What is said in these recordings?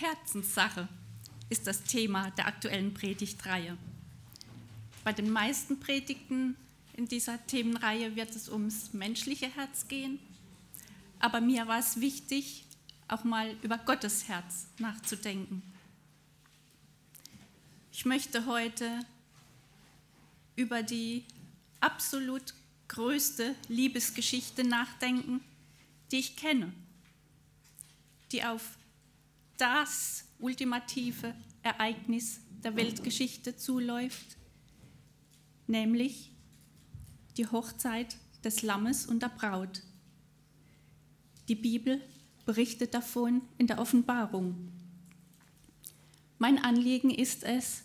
Herzenssache ist das Thema der aktuellen Predigtreihe. Bei den meisten Predigten in dieser Themenreihe wird es ums menschliche Herz gehen, aber mir war es wichtig, auch mal über Gottes Herz nachzudenken. Ich möchte heute über die absolut größte Liebesgeschichte nachdenken, die ich kenne, die auf das ultimative Ereignis der Weltgeschichte zuläuft, nämlich die Hochzeit des Lammes und der Braut. Die Bibel berichtet davon in der Offenbarung. Mein Anliegen ist es,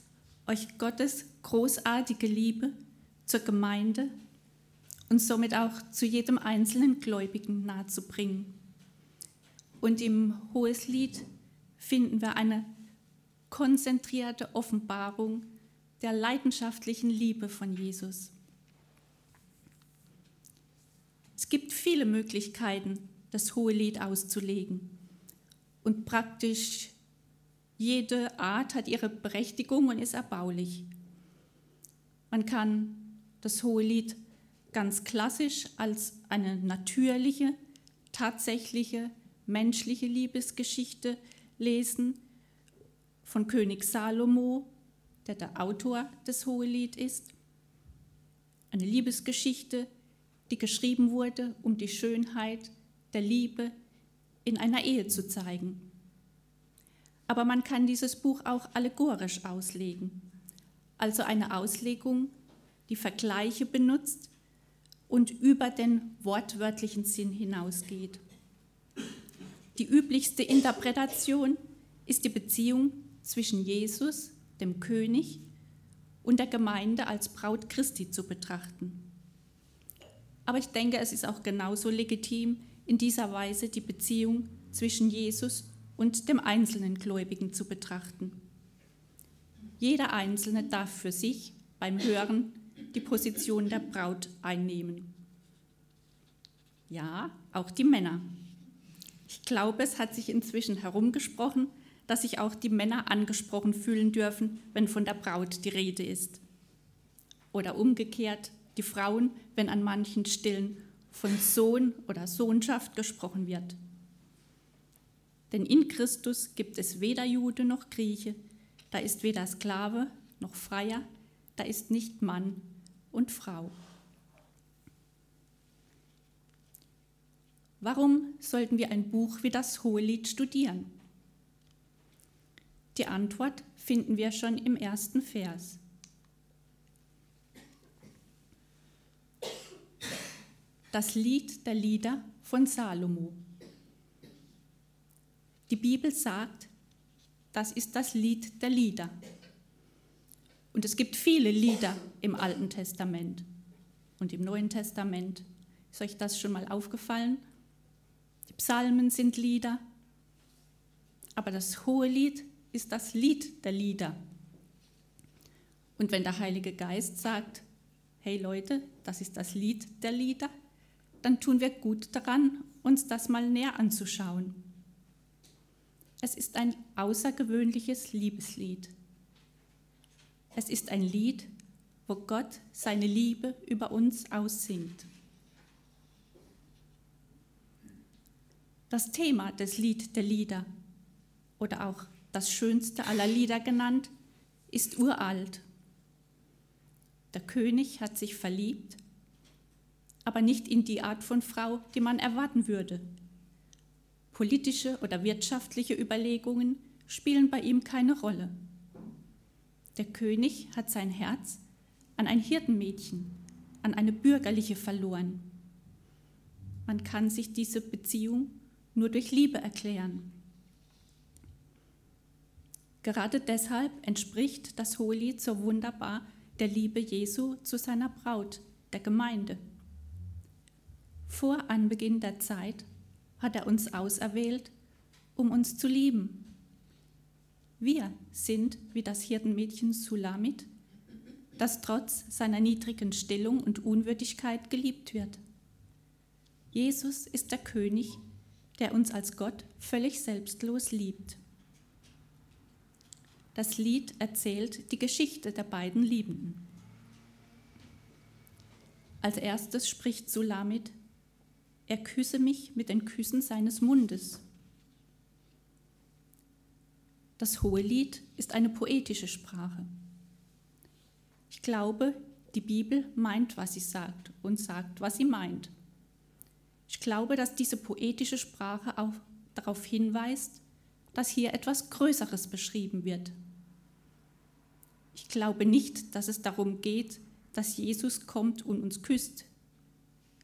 euch Gottes großartige Liebe zur Gemeinde und somit auch zu jedem einzelnen Gläubigen nahezubringen. Und im Hoheslied finden wir eine konzentrierte Offenbarung der leidenschaftlichen Liebe von Jesus. Es gibt viele Möglichkeiten, das Hohelied auszulegen. Und praktisch jede Art hat ihre Berechtigung und ist erbaulich. Man kann das Hohelied ganz klassisch als eine natürliche, tatsächliche, menschliche Liebesgeschichte lesen von König Salomo, der der Autor des Hohelied ist. Eine Liebesgeschichte, die geschrieben wurde, um die Schönheit der Liebe in einer Ehe zu zeigen. Aber man kann dieses Buch auch allegorisch auslegen, also eine Auslegung, die Vergleiche benutzt und über den wortwörtlichen Sinn hinausgeht. Die üblichste Interpretation ist die Beziehung zwischen Jesus, dem König, und der Gemeinde als Braut Christi zu betrachten. Aber ich denke, es ist auch genauso legitim, in dieser Weise die Beziehung zwischen Jesus und dem einzelnen Gläubigen zu betrachten. Jeder Einzelne darf für sich beim Hören die Position der Braut einnehmen. Ja, auch die Männer. Ich glaube, es hat sich inzwischen herumgesprochen, dass sich auch die Männer angesprochen fühlen dürfen, wenn von der Braut die Rede ist. Oder umgekehrt die Frauen, wenn an manchen Stillen von Sohn oder Sohnschaft gesprochen wird. Denn in Christus gibt es weder Jude noch Grieche, da ist weder Sklave noch Freier, da ist nicht Mann und Frau. Warum sollten wir ein Buch wie das Hohelied studieren? Die Antwort finden wir schon im ersten Vers. Das Lied der Lieder von Salomo. Die Bibel sagt, das ist das Lied der Lieder. Und es gibt viele Lieder im Alten Testament und im Neuen Testament. Ist euch das schon mal aufgefallen? Die Psalmen sind Lieder, aber das hohe Lied ist das Lied der Lieder. Und wenn der Heilige Geist sagt, hey Leute, das ist das Lied der Lieder, dann tun wir gut daran, uns das mal näher anzuschauen. Es ist ein außergewöhnliches Liebeslied. Es ist ein Lied, wo Gott seine Liebe über uns aussingt. Das Thema des Lied der Lieder oder auch das schönste aller Lieder genannt, ist uralt. Der König hat sich verliebt, aber nicht in die Art von Frau, die man erwarten würde. Politische oder wirtschaftliche Überlegungen spielen bei ihm keine Rolle. Der König hat sein Herz an ein Hirtenmädchen, an eine bürgerliche verloren. Man kann sich diese Beziehung nur durch Liebe erklären. Gerade deshalb entspricht das Hohelied so wunderbar der Liebe Jesu zu seiner Braut, der Gemeinde. Vor Anbeginn der Zeit hat er uns auserwählt, um uns zu lieben. Wir sind wie das Hirtenmädchen Sulamit, das trotz seiner niedrigen Stellung und Unwürdigkeit geliebt wird. Jesus ist der König, der uns als Gott völlig selbstlos liebt. Das Lied erzählt die Geschichte der beiden Liebenden. Als erstes spricht Sulamit, er küsse mich mit den Küssen seines Mundes. Das Hohe Lied ist eine poetische Sprache. Ich glaube, die Bibel meint, was sie sagt und sagt, was sie meint. Ich glaube, dass diese poetische Sprache auch darauf hinweist, dass hier etwas Größeres beschrieben wird. Ich glaube nicht, dass es darum geht, dass Jesus kommt und uns küsst,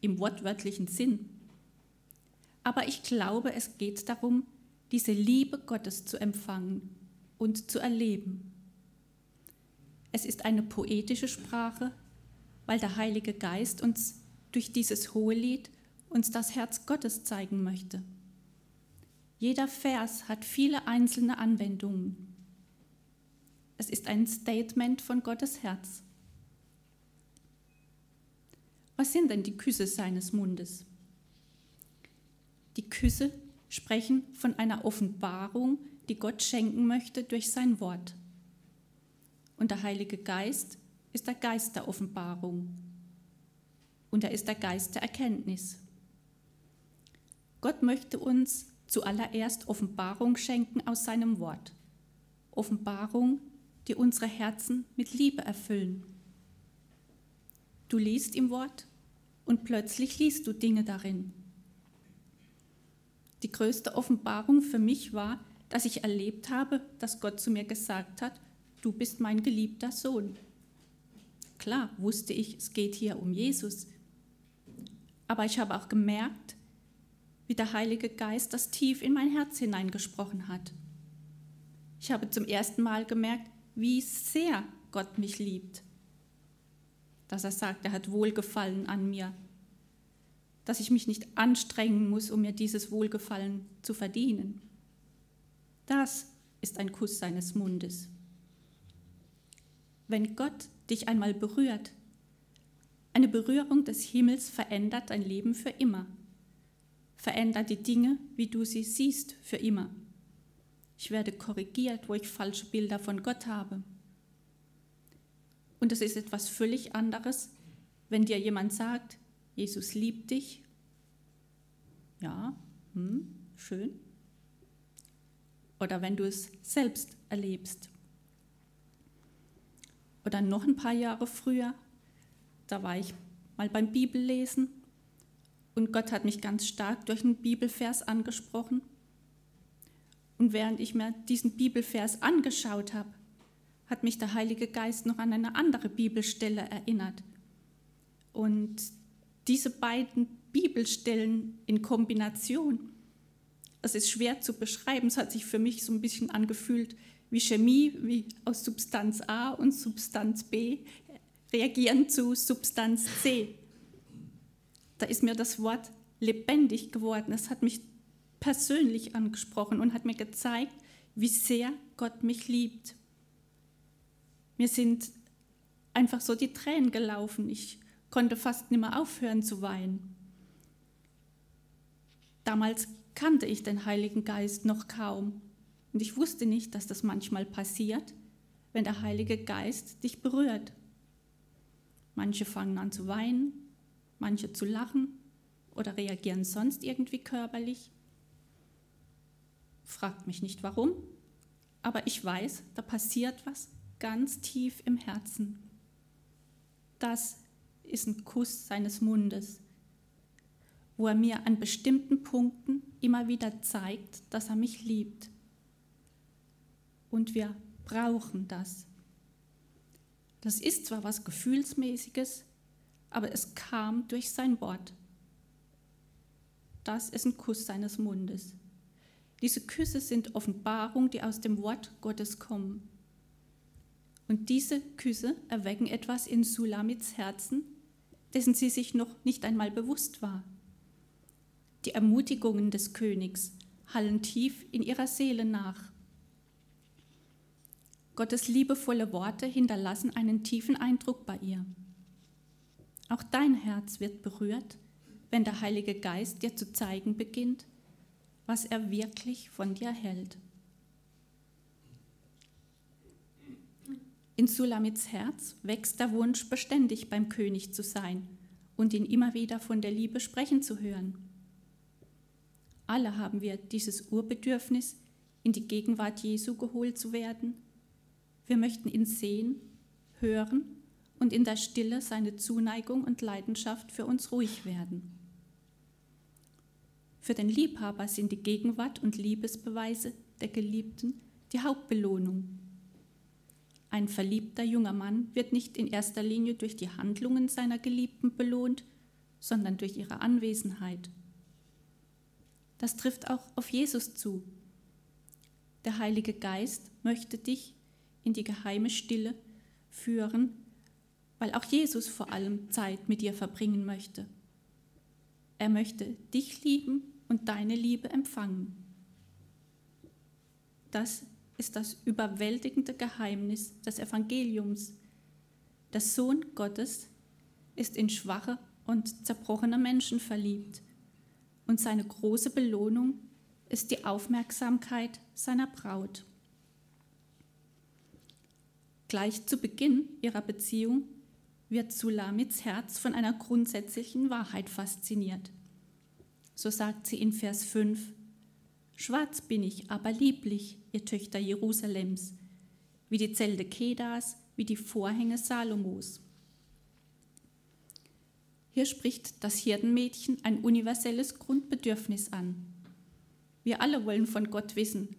im wortwörtlichen Sinn. Aber ich glaube, es geht darum, diese Liebe Gottes zu empfangen und zu erleben. Es ist eine poetische Sprache, weil der Heilige Geist uns durch dieses Hohelied uns das Herz Gottes zeigen möchte. Jeder Vers hat viele einzelne Anwendungen. Es ist ein Statement von Gottes Herz. Was sind denn die Küsse seines Mundes? Die Küsse sprechen von einer Offenbarung, die Gott schenken möchte durch sein Wort. Und der Heilige Geist ist der Geist der Offenbarung. Und er ist der Geist der Erkenntnis. Gott möchte uns zuallererst Offenbarung schenken aus seinem Wort. Offenbarung, die unsere Herzen mit Liebe erfüllen. Du liest im Wort und plötzlich liest du Dinge darin. Die größte Offenbarung für mich war, dass ich erlebt habe, dass Gott zu mir gesagt hat, du bist mein geliebter Sohn. Klar wusste ich, es geht hier um Jesus. Aber ich habe auch gemerkt, wie der Heilige Geist das tief in mein Herz hineingesprochen hat. Ich habe zum ersten Mal gemerkt, wie sehr Gott mich liebt. Dass er sagt, er hat Wohlgefallen an mir. Dass ich mich nicht anstrengen muss, um mir dieses Wohlgefallen zu verdienen. Das ist ein Kuss seines Mundes. Wenn Gott dich einmal berührt, eine Berührung des Himmels verändert dein Leben für immer. Verändert die Dinge, wie du sie siehst, für immer. Ich werde korrigiert, wo ich falsche Bilder von Gott habe. Und es ist etwas völlig anderes, wenn dir jemand sagt, Jesus liebt dich. Ja, hm, schön oder wenn du es selbst erlebst. Oder noch ein paar Jahre früher, da war ich mal beim Bibellesen und Gott hat mich ganz stark durch einen Bibelvers angesprochen. Und während ich mir diesen Bibelvers angeschaut habe, hat mich der Heilige Geist noch an eine andere Bibelstelle erinnert. Und diese beiden Bibelstellen in Kombination es ist schwer zu beschreiben. Es hat sich für mich so ein bisschen angefühlt wie Chemie, wie aus Substanz A und Substanz B reagieren zu Substanz C. Da ist mir das Wort lebendig geworden. Es hat mich persönlich angesprochen und hat mir gezeigt, wie sehr Gott mich liebt. Mir sind einfach so die Tränen gelaufen. Ich konnte fast nicht mehr aufhören zu weinen. Damals kannte ich den Heiligen Geist noch kaum. Und ich wusste nicht, dass das manchmal passiert, wenn der Heilige Geist dich berührt. Manche fangen an zu weinen, manche zu lachen oder reagieren sonst irgendwie körperlich. Fragt mich nicht warum, aber ich weiß, da passiert was ganz tief im Herzen. Das ist ein Kuss seines Mundes, wo er mir an bestimmten Punkten immer wieder zeigt, dass er mich liebt. Und wir brauchen das. Das ist zwar was Gefühlsmäßiges, aber es kam durch sein Wort. Das ist ein Kuss seines Mundes. Diese Küsse sind Offenbarung, die aus dem Wort Gottes kommen. Und diese Küsse erwecken etwas in Sulamits Herzen, dessen sie sich noch nicht einmal bewusst war. Die Ermutigungen des Königs hallen tief in ihrer Seele nach. Gottes liebevolle Worte hinterlassen einen tiefen Eindruck bei ihr. Auch dein Herz wird berührt, wenn der Heilige Geist dir zu zeigen beginnt, was er wirklich von dir hält. In Sulamits Herz wächst der Wunsch, beständig beim König zu sein und ihn immer wieder von der Liebe sprechen zu hören. Alle haben wir dieses Urbedürfnis, in die Gegenwart Jesu geholt zu werden. Wir möchten ihn sehen, hören und in der Stille seine Zuneigung und Leidenschaft für uns ruhig werden. Für den Liebhaber sind die Gegenwart und Liebesbeweise der Geliebten die Hauptbelohnung. Ein verliebter junger Mann wird nicht in erster Linie durch die Handlungen seiner Geliebten belohnt, sondern durch ihre Anwesenheit. Das trifft auch auf Jesus zu. Der Heilige Geist möchte dich in die geheime Stille führen, weil auch Jesus vor allem Zeit mit dir verbringen möchte. Er möchte dich lieben und deine Liebe empfangen. Das ist das überwältigende Geheimnis des Evangeliums. Der Sohn Gottes ist in schwache und zerbrochene Menschen verliebt und seine große Belohnung ist die Aufmerksamkeit seiner Braut. Gleich zu Beginn ihrer Beziehung wird Sulamits Herz von einer grundsätzlichen Wahrheit fasziniert. So sagt sie in Vers 5, Schwarz bin ich, aber lieblich, ihr Töchter Jerusalems, wie die Zelte Kedas, wie die Vorhänge Salomos. Hier spricht das Hirtenmädchen ein universelles Grundbedürfnis an. Wir alle wollen von Gott wissen,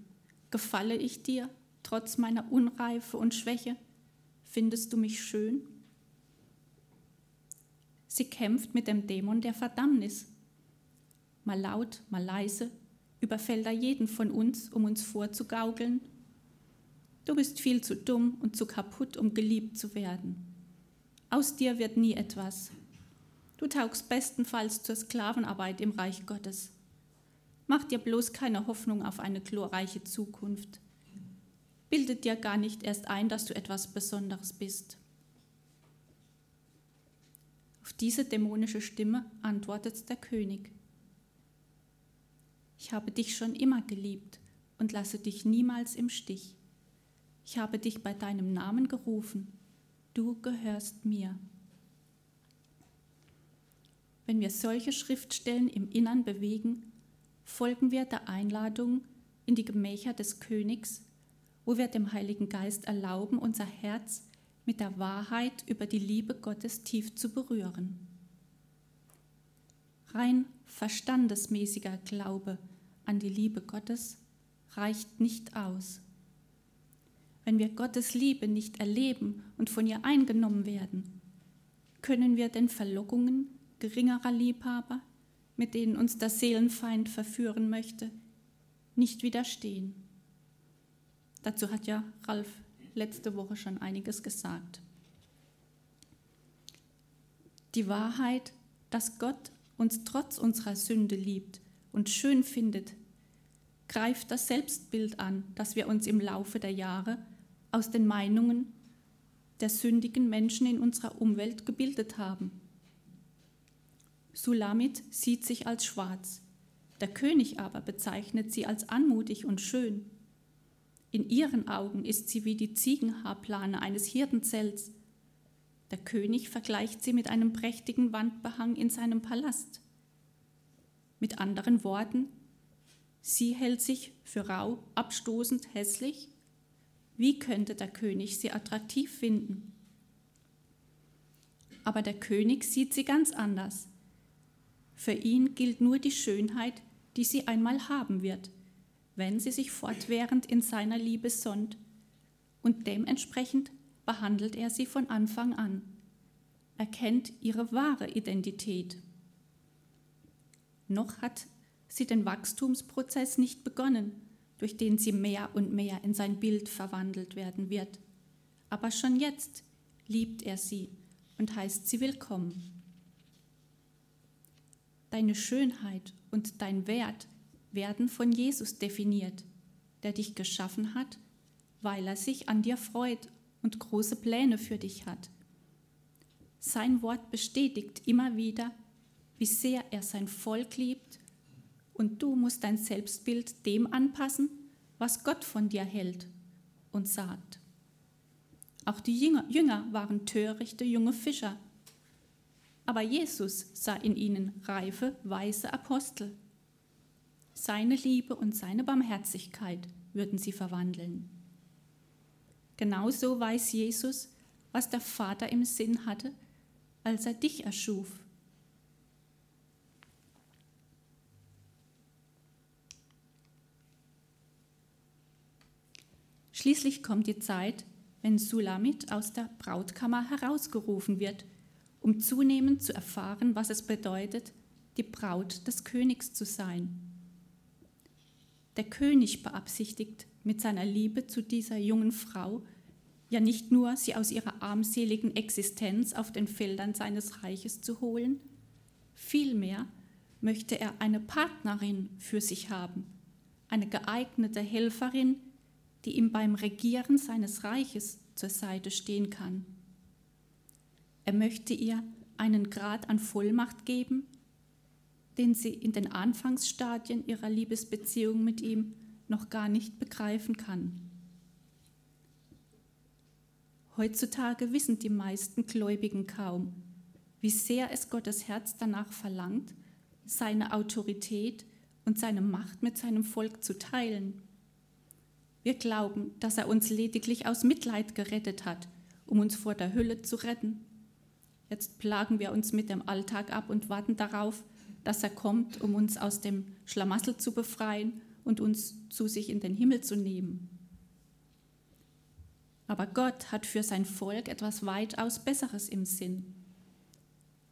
gefalle ich dir trotz meiner Unreife und Schwäche? Findest du mich schön? Sie kämpft mit dem Dämon der Verdammnis. Mal laut, mal leise, überfällt er jeden von uns, um uns vorzugaukeln. Du bist viel zu dumm und zu kaputt, um geliebt zu werden. Aus dir wird nie etwas. Du taugst bestenfalls zur Sklavenarbeit im Reich Gottes. Mach dir bloß keine Hoffnung auf eine glorreiche Zukunft. Bildet dir gar nicht erst ein, dass du etwas Besonderes bist. Auf diese dämonische Stimme antwortet der König. Ich habe dich schon immer geliebt und lasse dich niemals im Stich. Ich habe dich bei deinem Namen gerufen. Du gehörst mir. Wenn wir solche Schriftstellen im Innern bewegen, folgen wir der Einladung in die Gemächer des Königs, wo wir dem Heiligen Geist erlauben, unser Herz mit der Wahrheit über die Liebe Gottes tief zu berühren. Rein verstandesmäßiger Glaube an die Liebe Gottes reicht nicht aus. Wenn wir Gottes Liebe nicht erleben und von ihr eingenommen werden, können wir den Verlockungen geringerer Liebhaber, mit denen uns der Seelenfeind verführen möchte, nicht widerstehen. Dazu hat ja Ralf letzte Woche schon einiges gesagt. Die Wahrheit, dass Gott uns trotz unserer Sünde liebt und schön findet, greift das Selbstbild an, das wir uns im Laufe der Jahre aus den Meinungen der sündigen Menschen in unserer Umwelt gebildet haben. Sulamit sieht sich als schwarz, der König aber bezeichnet sie als anmutig und schön. In ihren Augen ist sie wie die Ziegenhaarplane eines Hirtenzelts. Der König vergleicht sie mit einem prächtigen Wandbehang in seinem Palast. Mit anderen Worten, sie hält sich für rau, abstoßend, hässlich. Wie könnte der König sie attraktiv finden? Aber der König sieht sie ganz anders. Für ihn gilt nur die Schönheit, die sie einmal haben wird, wenn sie sich fortwährend in seiner Liebe sonnt, und dementsprechend behandelt er sie von Anfang an. Er kennt ihre wahre Identität. Noch hat sie den Wachstumsprozess nicht begonnen, durch den sie mehr und mehr in sein Bild verwandelt werden wird. Aber schon jetzt liebt er sie und heißt sie willkommen. Deine Schönheit und dein Wert werden von Jesus definiert, der dich geschaffen hat, weil er sich an dir freut und große Pläne für dich hat. Sein Wort bestätigt immer wieder, wie sehr er sein Volk liebt, und du musst dein Selbstbild dem anpassen, was Gott von dir hält und sagt. Auch die Jünger waren törichte junge Fischer. Aber Jesus sah in ihnen reife, weise Apostel. Seine Liebe und seine Barmherzigkeit würden sie verwandeln. Genauso weiß Jesus, was der Vater im Sinn hatte, als er dich erschuf. Schließlich kommt die Zeit, wenn Sulamit aus der Brautkammer herausgerufen wird, um zunehmend zu erfahren, was es bedeutet, die Braut des Königs zu sein. Der König beabsichtigt mit seiner Liebe zu dieser jungen Frau ja nicht nur, sie aus ihrer armseligen Existenz auf den Feldern seines Reiches zu holen, vielmehr möchte er eine Partnerin für sich haben, eine geeignete Helferin, die ihm beim Regieren seines Reiches zur Seite stehen kann. Er möchte ihr einen Grad an Vollmacht geben, den sie in den Anfangsstadien ihrer Liebesbeziehung mit ihm noch gar nicht begreifen kann. Heutzutage wissen die meisten Gläubigen kaum, wie sehr es Gottes Herz danach verlangt, seine Autorität und seine Macht mit seinem Volk zu teilen wir glauben, dass er uns lediglich aus Mitleid gerettet hat, um uns vor der Hölle zu retten. Jetzt plagen wir uns mit dem Alltag ab und warten darauf, dass er kommt, um uns aus dem Schlamassel zu befreien und uns zu sich in den Himmel zu nehmen. Aber Gott hat für sein Volk etwas weitaus Besseres im Sinn.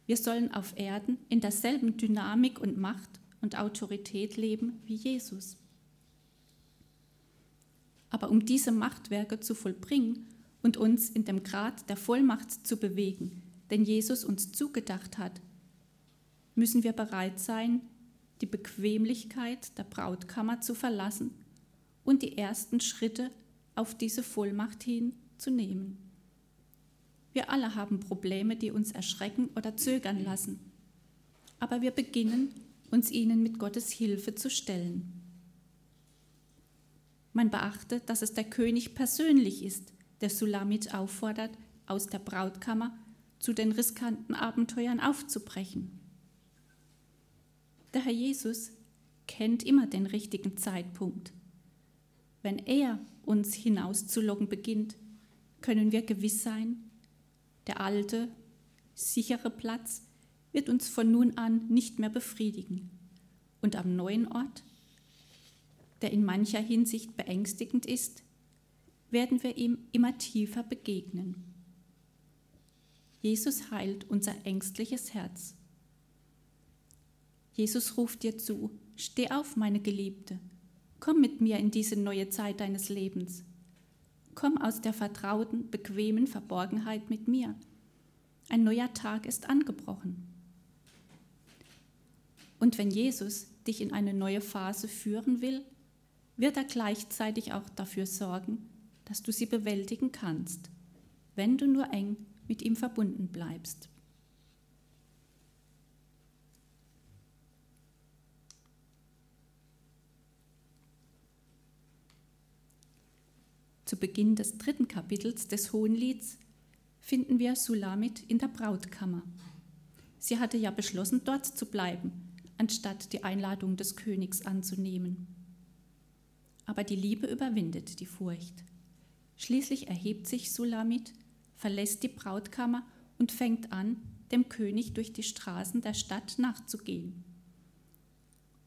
Wir sollen auf Erden in derselben Dynamik und Macht und Autorität leben wie Jesus. Aber um diese Machtwerke zu vollbringen und uns in dem Grad der Vollmacht zu bewegen, den Jesus uns zugedacht hat, müssen wir bereit sein, die Bequemlichkeit der Brautkammer zu verlassen und die ersten Schritte auf diese Vollmacht hin zu nehmen. Wir alle haben Probleme, die uns erschrecken oder zögern lassen, aber wir beginnen, uns ihnen mit Gottes Hilfe zu stellen. Man beachte, dass es der König persönlich ist, der Sulamit auffordert, aus der Brautkammer zu den riskanten Abenteuern aufzubrechen. Der Herr Jesus kennt immer den richtigen Zeitpunkt. Wenn er uns hinauszulocken beginnt, können wir gewiss sein, der alte, sichere Platz wird uns von nun an nicht mehr befriedigen. Und am neuen Ort der in mancher Hinsicht beängstigend ist, werden wir ihm immer tiefer begegnen. Jesus heilt unser ängstliches Herz. Jesus ruft dir zu, steh auf, meine Geliebte, komm mit mir in diese neue Zeit deines Lebens. Komm aus der vertrauten, bequemen Verborgenheit mit mir. Ein neuer Tag ist angebrochen. Und wenn Jesus dich in eine neue Phase führen will, wird er gleichzeitig auch dafür sorgen, dass du sie bewältigen kannst, wenn du nur eng mit ihm verbunden bleibst. Zu Beginn des dritten Kapitels des Hohenlieds finden wir Sulamit in der Brautkammer. Sie hatte ja beschlossen, dort zu bleiben, anstatt die Einladung des Königs anzunehmen aber die Liebe überwindet die Furcht. Schließlich erhebt sich Sulamit, verlässt die Brautkammer und fängt an, dem König durch die Straßen der Stadt nachzugehen.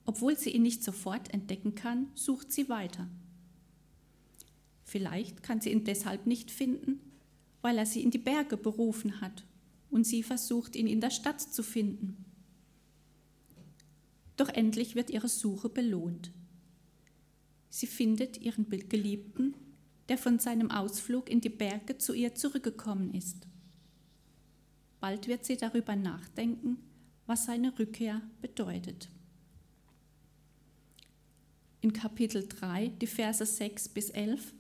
Obwohl sie ihn nicht sofort entdecken kann, sucht sie weiter. Vielleicht kann sie ihn deshalb nicht finden, weil er sie in die Berge berufen hat und sie versucht, ihn in der Stadt zu finden. Doch endlich wird ihre Suche belohnt. Sie findet ihren Geliebten, der von seinem Ausflug in die Berge zu ihr zurückgekommen ist. Bald wird sie darüber nachdenken, was seine Rückkehr bedeutet. In Kapitel 3, die Verse 6 bis 11,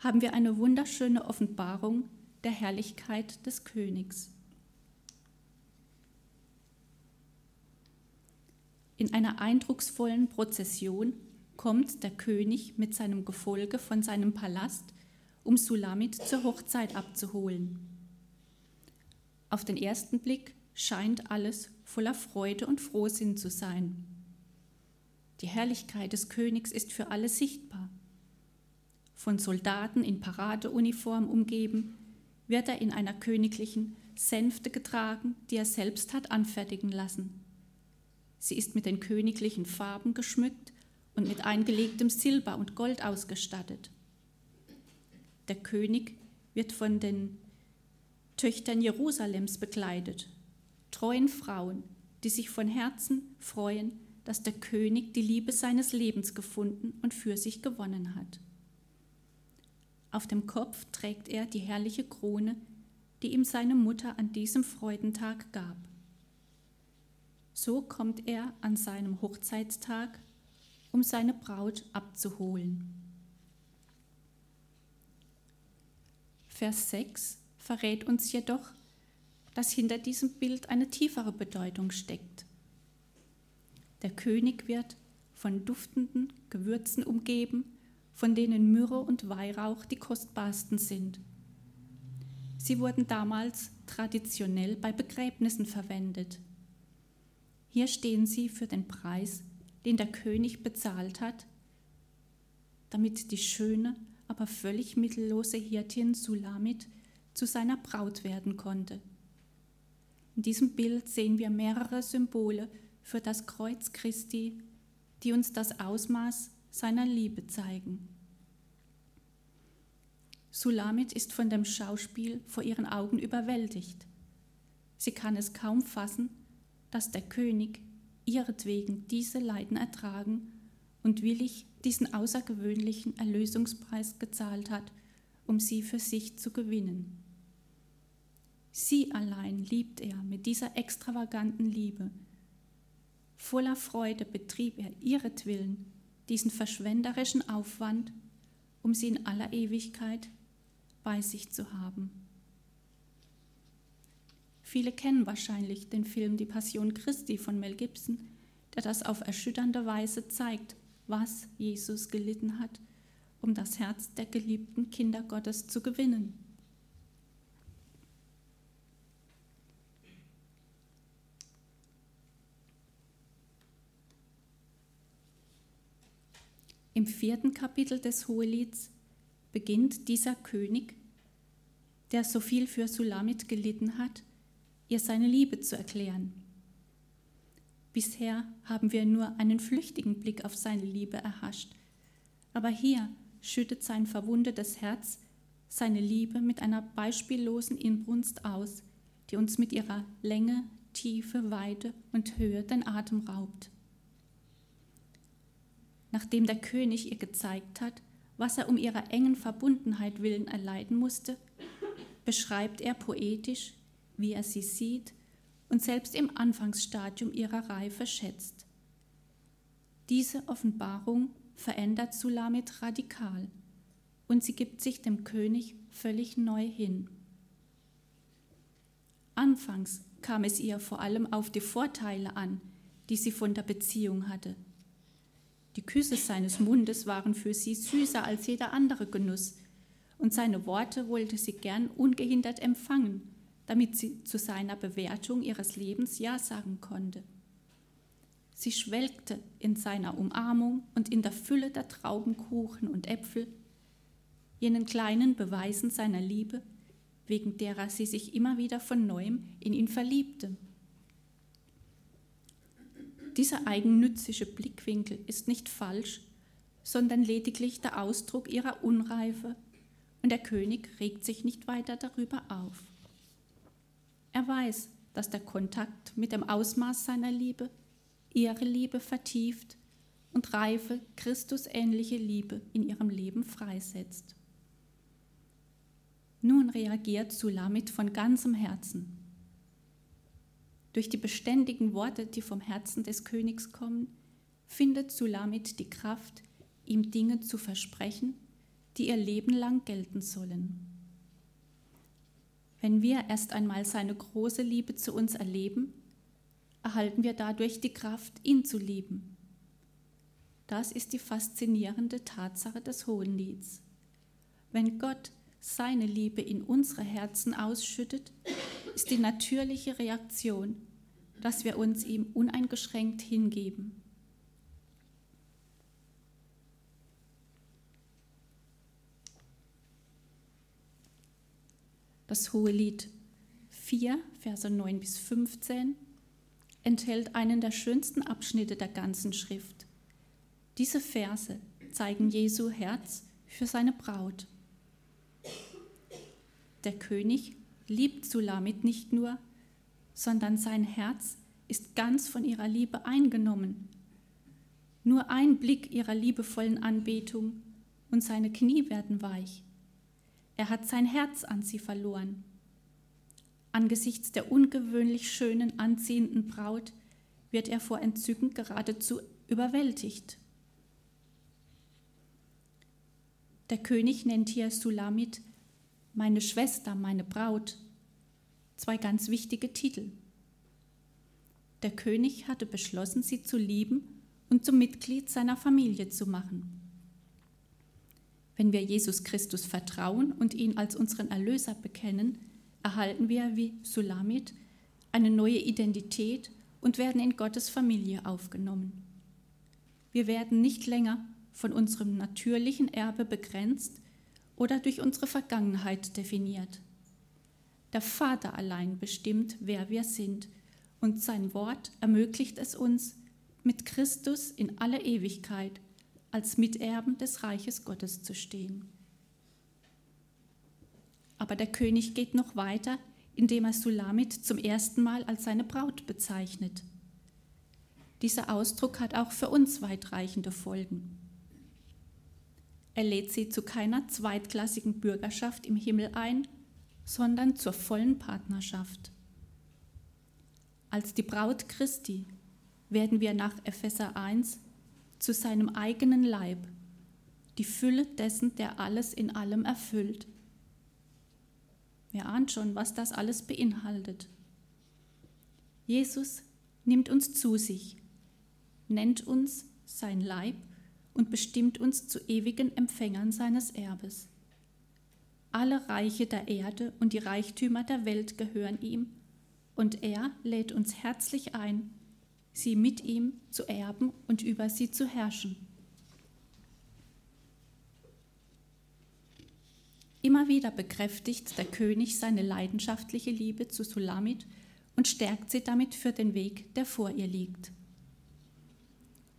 haben wir eine wunderschöne Offenbarung der Herrlichkeit des Königs. In einer eindrucksvollen Prozession kommt der König mit seinem Gefolge von seinem Palast um Sulamit zur Hochzeit abzuholen. Auf den ersten Blick scheint alles voller Freude und Frohsinn zu sein. Die Herrlichkeit des Königs ist für alle sichtbar. Von Soldaten in Paradeuniform umgeben, wird er in einer königlichen Sänfte getragen, die er selbst hat anfertigen lassen. Sie ist mit den königlichen Farben geschmückt und mit eingelegtem Silber und Gold ausgestattet. Der König wird von den Töchtern Jerusalems bekleidet, treuen Frauen, die sich von Herzen freuen, dass der König die Liebe seines Lebens gefunden und für sich gewonnen hat. Auf dem Kopf trägt er die herrliche Krone, die ihm seine Mutter an diesem Freudentag gab. So kommt er an seinem Hochzeitstag, um seine Braut abzuholen. Vers 6 verrät uns jedoch, dass hinter diesem Bild eine tiefere Bedeutung steckt. Der König wird von duftenden Gewürzen umgeben, von denen Myrrhe und Weihrauch die kostbarsten sind. Sie wurden damals traditionell bei Begräbnissen verwendet. Hier stehen sie für den Preis, den der König bezahlt hat, damit die schöne, aber völlig mittellose Hirtin Sulamit zu seiner Braut werden konnte. In diesem Bild sehen wir mehrere Symbole für das Kreuz Christi, die uns das Ausmaß seiner Liebe zeigen. Sulamit ist von dem Schauspiel vor ihren Augen überwältigt. Sie kann es kaum fassen, dass der König ihretwegen diese Leiden ertragen und willig diesen außergewöhnlichen Erlösungspreis gezahlt hat, um sie für sich zu gewinnen. Sie allein liebt er mit dieser extravaganten Liebe. Voller Freude betrieb er ihretwillen diesen verschwenderischen Aufwand, um sie in aller Ewigkeit bei sich zu haben. Viele kennen wahrscheinlich den Film Die Passion Christi von Mel Gibson, der das auf erschütternde Weise zeigt, was Jesus gelitten hat, um das Herz der geliebten Kinder Gottes zu gewinnen. Im vierten Kapitel des Hohelieds beginnt dieser König, der so viel für Sulamit gelitten hat, ihr seine Liebe zu erklären. Bisher haben wir nur einen flüchtigen Blick auf seine Liebe erhascht, aber hier schüttet sein verwundetes Herz seine Liebe mit einer beispiellosen Inbrunst aus, die uns mit ihrer Länge, Tiefe, Weite und Höhe den Atem raubt. Nachdem der König ihr gezeigt hat, was er um ihrer engen Verbundenheit willen erleiden musste, beschreibt er poetisch, wie er sie sieht und selbst im Anfangsstadium ihrer Reife schätzt. Diese Offenbarung verändert Sulamit radikal und sie gibt sich dem König völlig neu hin. Anfangs kam es ihr vor allem auf die Vorteile an, die sie von der Beziehung hatte. Die Küsse seines Mundes waren für sie süßer als jeder andere Genuss, und seine Worte wollte sie gern ungehindert empfangen, damit sie zu seiner Bewertung ihres Lebens Ja sagen konnte. Sie schwelgte in seiner Umarmung und in der Fülle der Traubenkuchen und Äpfel, jenen kleinen Beweisen seiner Liebe, wegen derer sie sich immer wieder von neuem in ihn verliebte. Dieser eigennützige Blickwinkel ist nicht falsch, sondern lediglich der Ausdruck ihrer Unreife, und der König regt sich nicht weiter darüber auf. Er weiß, dass der Kontakt mit dem Ausmaß seiner Liebe ihre Liebe vertieft und reife, Christusähnliche Liebe in ihrem Leben freisetzt. Nun reagiert Sulamit von ganzem Herzen. Durch die beständigen Worte, die vom Herzen des Königs kommen, findet Sulamit die Kraft, ihm Dinge zu versprechen, die ihr Leben lang gelten sollen. Wenn wir erst einmal seine große Liebe zu uns erleben, erhalten wir dadurch die Kraft, ihn zu lieben. Das ist die faszinierende Tatsache des Hohenlieds. Wenn Gott seine Liebe in unsere Herzen ausschüttet, ist die natürliche Reaktion, dass wir uns ihm uneingeschränkt hingeben. Das Hohe Lied 4, Verse 9 bis 15 enthält einen der schönsten Abschnitte der ganzen Schrift. Diese Verse zeigen Jesu Herz für seine Braut. Der König liebt Sulamit nicht nur, sondern sein Herz ist ganz von ihrer Liebe eingenommen. Nur ein Blick ihrer liebevollen Anbetung und seine Knie werden weich. Er hat sein Herz an sie verloren. Angesichts der ungewöhnlich schönen, anziehenden Braut wird er vor Entzücken geradezu überwältigt. Der König nennt hier Sulamit meine Schwester, meine Braut. Zwei ganz wichtige Titel. Der König hatte beschlossen, sie zu lieben und zum Mitglied seiner Familie zu machen. Wenn wir Jesus Christus vertrauen und ihn als unseren Erlöser bekennen, erhalten wir wie Sulamit eine neue Identität und werden in Gottes Familie aufgenommen. Wir werden nicht länger von unserem natürlichen Erbe begrenzt oder durch unsere Vergangenheit definiert. Der Vater allein bestimmt, wer wir sind, und sein Wort ermöglicht es uns, mit Christus in aller Ewigkeit als Miterben des Reiches Gottes zu stehen. Aber der König geht noch weiter, indem er Sulamit zum ersten Mal als seine Braut bezeichnet. Dieser Ausdruck hat auch für uns weitreichende Folgen. Er lädt sie zu keiner zweitklassigen Bürgerschaft im Himmel ein, sondern zur vollen Partnerschaft. Als die Braut Christi werden wir nach Epheser 1 zu seinem eigenen Leib, die Fülle dessen, der alles in allem erfüllt. Wer ahnt schon, was das alles beinhaltet. Jesus nimmt uns zu sich, nennt uns sein Leib und bestimmt uns zu ewigen Empfängern seines Erbes. Alle Reiche der Erde und die Reichtümer der Welt gehören ihm, und er lädt uns herzlich ein, sie mit ihm zu erben und über sie zu herrschen. Immer wieder bekräftigt der König seine leidenschaftliche Liebe zu Sulamit und stärkt sie damit für den Weg, der vor ihr liegt.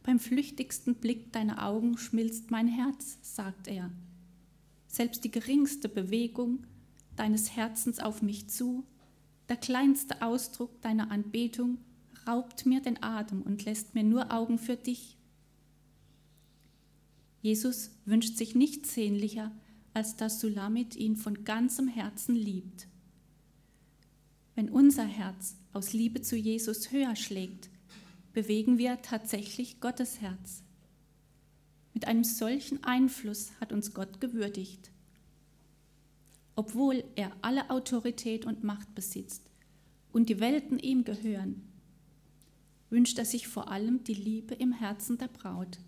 Beim flüchtigsten Blick deiner Augen schmilzt mein Herz, sagt er. Selbst die geringste Bewegung deines Herzens auf mich zu, der kleinste Ausdruck deiner Anbetung raubt mir den Atem und lässt mir nur Augen für dich. Jesus wünscht sich nichts sehnlicher, als dass Sulamit ihn von ganzem Herzen liebt. Wenn unser Herz aus Liebe zu Jesus höher schlägt, bewegen wir tatsächlich Gottes Herz. Mit einem solchen Einfluss hat uns Gott gewürdigt. Obwohl er alle Autorität und Macht besitzt und die Welten ihm gehören, wünscht er sich vor allem die Liebe im Herzen der Braut.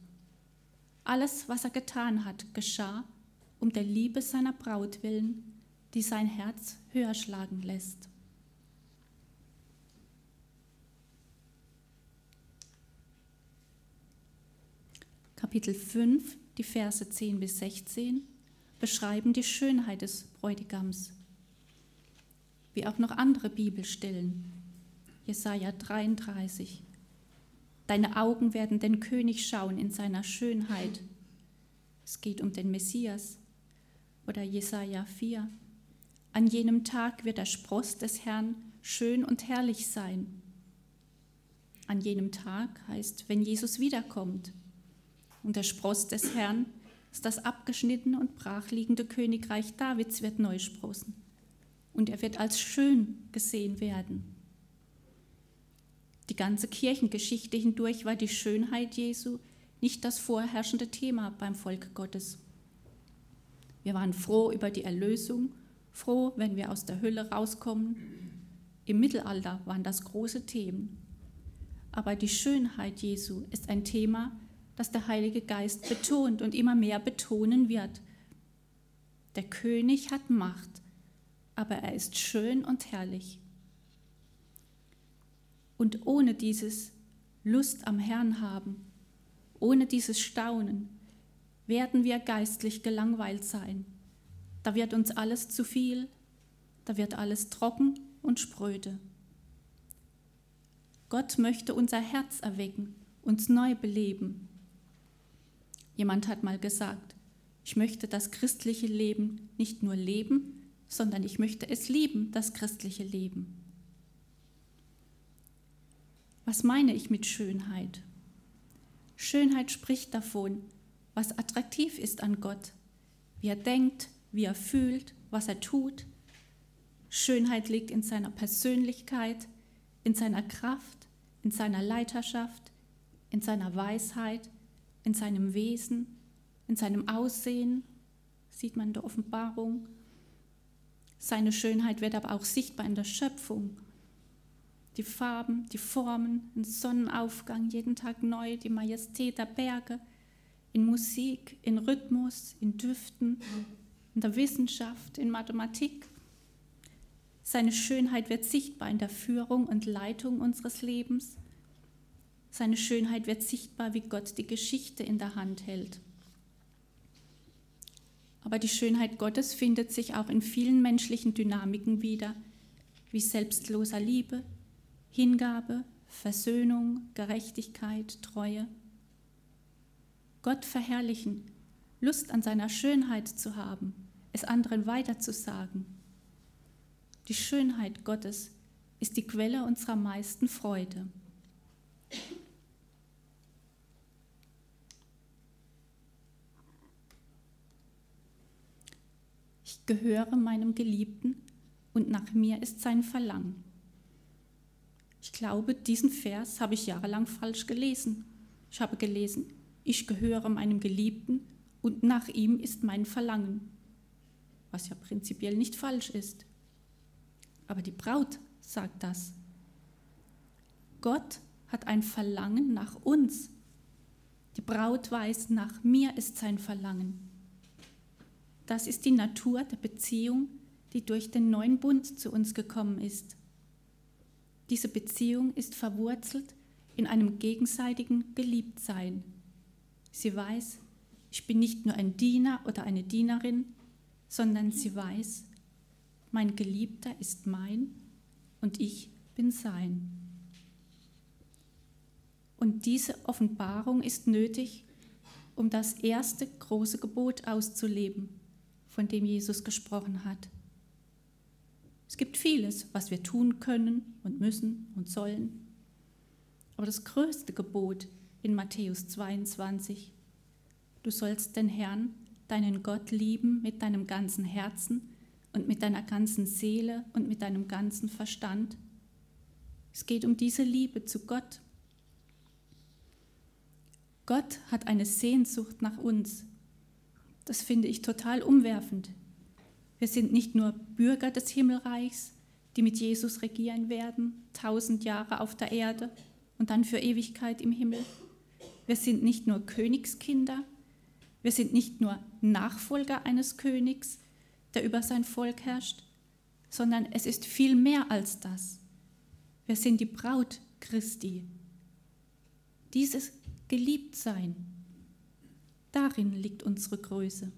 Alles, was er getan hat, geschah um der Liebe seiner Braut willen, die sein Herz höher schlagen lässt. Kapitel 5, die Verse 10 bis 16 beschreiben die Schönheit des Bräutigams, wie auch noch andere Bibelstellen. Jesaja 33. Deine Augen werden den König schauen in seiner Schönheit. Es geht um den Messias. Oder Jesaja 4. An jenem Tag wird der Spross des Herrn schön und herrlich sein. An jenem Tag heißt, wenn Jesus wiederkommt. Und der Spross des Herrn ist das abgeschnittene und brachliegende Königreich Davids wird neu sprossen. Und er wird als schön gesehen werden. Die ganze Kirchengeschichte hindurch war die Schönheit Jesu nicht das vorherrschende Thema beim Volk Gottes. Wir waren froh über die Erlösung, froh, wenn wir aus der Hölle rauskommen. Im Mittelalter waren das große Themen. Aber die Schönheit Jesu ist ein Thema, das der Heilige Geist betont und immer mehr betonen wird. Der König hat Macht, aber er ist schön und herrlich. Und ohne dieses Lust am Herrn haben, ohne dieses Staunen, werden wir geistlich gelangweilt sein. Da wird uns alles zu viel, da wird alles trocken und spröde. Gott möchte unser Herz erwecken, uns neu beleben. Jemand hat mal gesagt, ich möchte das christliche Leben nicht nur leben, sondern ich möchte es lieben, das christliche Leben. Was meine ich mit Schönheit? Schönheit spricht davon, was attraktiv ist an Gott, wie er denkt, wie er fühlt, was er tut. Schönheit liegt in seiner Persönlichkeit, in seiner Kraft, in seiner Leiterschaft, in seiner Weisheit, in seinem Wesen, in seinem Aussehen, sieht man in der Offenbarung. Seine Schönheit wird aber auch sichtbar in der Schöpfung. Die Farben, die Formen, ein Sonnenaufgang jeden Tag neu, die Majestät der Berge, in Musik, in Rhythmus, in Düften, in der Wissenschaft, in Mathematik. Seine Schönheit wird sichtbar in der Führung und Leitung unseres Lebens. Seine Schönheit wird sichtbar, wie Gott die Geschichte in der Hand hält. Aber die Schönheit Gottes findet sich auch in vielen menschlichen Dynamiken wieder, wie selbstloser Liebe, Hingabe, Versöhnung, Gerechtigkeit, Treue. Gott verherrlichen, Lust an seiner Schönheit zu haben, es anderen weiterzusagen. Die Schönheit Gottes ist die Quelle unserer meisten Freude. Ich gehöre meinem Geliebten und nach mir ist sein Verlangen. Ich glaube, diesen Vers habe ich jahrelang falsch gelesen. Ich habe gelesen, ich gehöre meinem Geliebten und nach ihm ist mein Verlangen, was ja prinzipiell nicht falsch ist. Aber die Braut sagt das. Gott hat ein Verlangen nach uns. Die Braut weiß, nach mir ist sein Verlangen. Das ist die Natur der Beziehung, die durch den neuen Bund zu uns gekommen ist. Diese Beziehung ist verwurzelt in einem gegenseitigen Geliebtsein. Sie weiß, ich bin nicht nur ein Diener oder eine Dienerin, sondern sie weiß, mein Geliebter ist mein und ich bin sein. Und diese Offenbarung ist nötig, um das erste große Gebot auszuleben, von dem Jesus gesprochen hat. Es gibt vieles, was wir tun können und müssen und sollen. Aber das größte Gebot in Matthäus 22, du sollst den Herrn, deinen Gott lieben mit deinem ganzen Herzen und mit deiner ganzen Seele und mit deinem ganzen Verstand. Es geht um diese Liebe zu Gott. Gott hat eine Sehnsucht nach uns. Das finde ich total umwerfend, wir sind nicht nur Bürger des Himmelreichs, die mit Jesus regieren werden, tausend Jahre auf der Erde und dann für Ewigkeit im Himmel. Wir sind nicht nur Königskinder, wir sind nicht nur Nachfolger eines Königs, der über sein Volk herrscht, sondern es ist viel mehr als das. Wir sind die Braut Christi. Dieses Geliebtsein, darin liegt unsere Größe.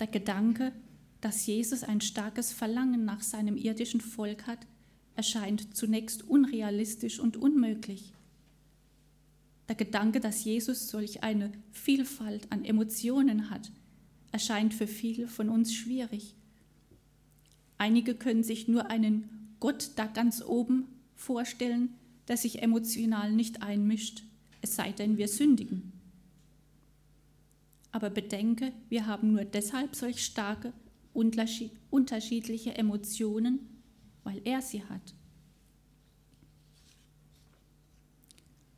Der Gedanke, dass Jesus ein starkes Verlangen nach seinem irdischen Volk hat, erscheint zunächst unrealistisch und unmöglich. Der Gedanke, dass Jesus solch eine Vielfalt an Emotionen hat, erscheint für viele von uns schwierig. Einige können sich nur einen Gott da ganz oben vorstellen, der sich emotional nicht einmischt, es sei denn, wir sündigen. Aber bedenke, wir haben nur deshalb solch starke, unterschiedliche Emotionen, weil er sie hat.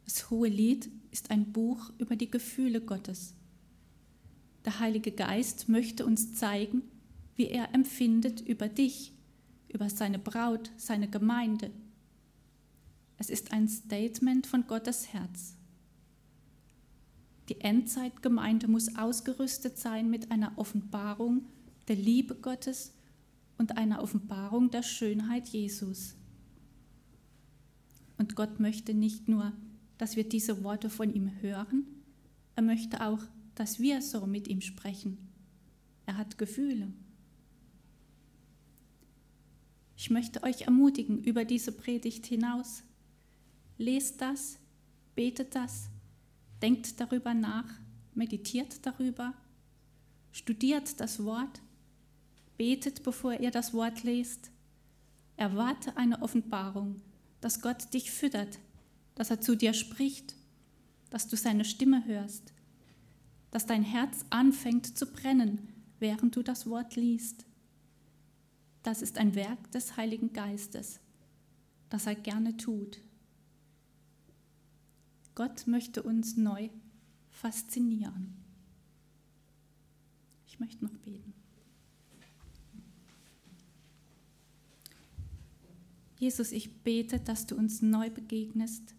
Das Hohe Lied ist ein Buch über die Gefühle Gottes. Der Heilige Geist möchte uns zeigen, wie er empfindet über dich, über seine Braut, seine Gemeinde. Es ist ein Statement von Gottes Herz. Die Endzeitgemeinde muss ausgerüstet sein mit einer Offenbarung der Liebe Gottes und einer Offenbarung der Schönheit Jesus. Und Gott möchte nicht nur, dass wir diese Worte von ihm hören, er möchte auch, dass wir so mit ihm sprechen. Er hat Gefühle. Ich möchte euch ermutigen über diese Predigt hinaus. Lest das, betet das, denkt darüber nach, meditiert darüber, studiert das Wort, betet, bevor ihr das Wort lest. Erwarte eine Offenbarung, dass Gott dich füttert, dass er zu dir spricht, dass du seine Stimme hörst, dass dein Herz anfängt zu brennen, während du das Wort liest. Das ist ein Werk des Heiligen Geistes, das er gerne tut. Gott möchte uns neu faszinieren. Ich möchte noch beten. Jesus, ich bete, dass du uns neu begegnest,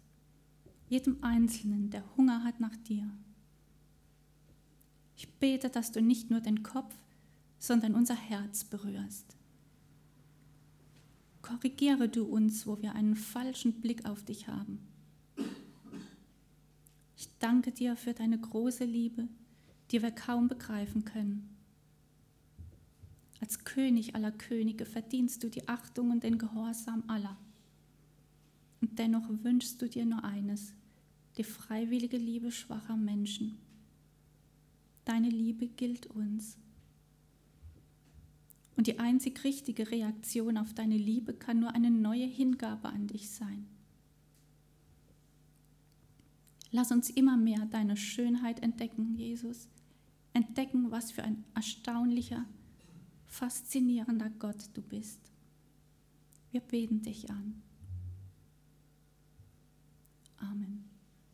jedem Einzelnen, der Hunger hat nach dir. Ich bete, dass du nicht nur den Kopf, sondern unser Herz berührst. Korrigiere du uns, wo wir einen falschen Blick auf dich haben. Danke dir für deine große Liebe, die wir kaum begreifen können. Als König aller Könige verdienst du die Achtung und den Gehorsam aller. Und dennoch wünschst du dir nur eines, die freiwillige Liebe schwacher Menschen. Deine Liebe gilt uns. Und die einzig richtige Reaktion auf deine Liebe kann nur eine neue Hingabe an dich sein. Lass uns immer mehr deine Schönheit entdecken, Jesus. Entdecken, was für ein erstaunlicher, faszinierender Gott du bist. Wir beten dich an. Amen.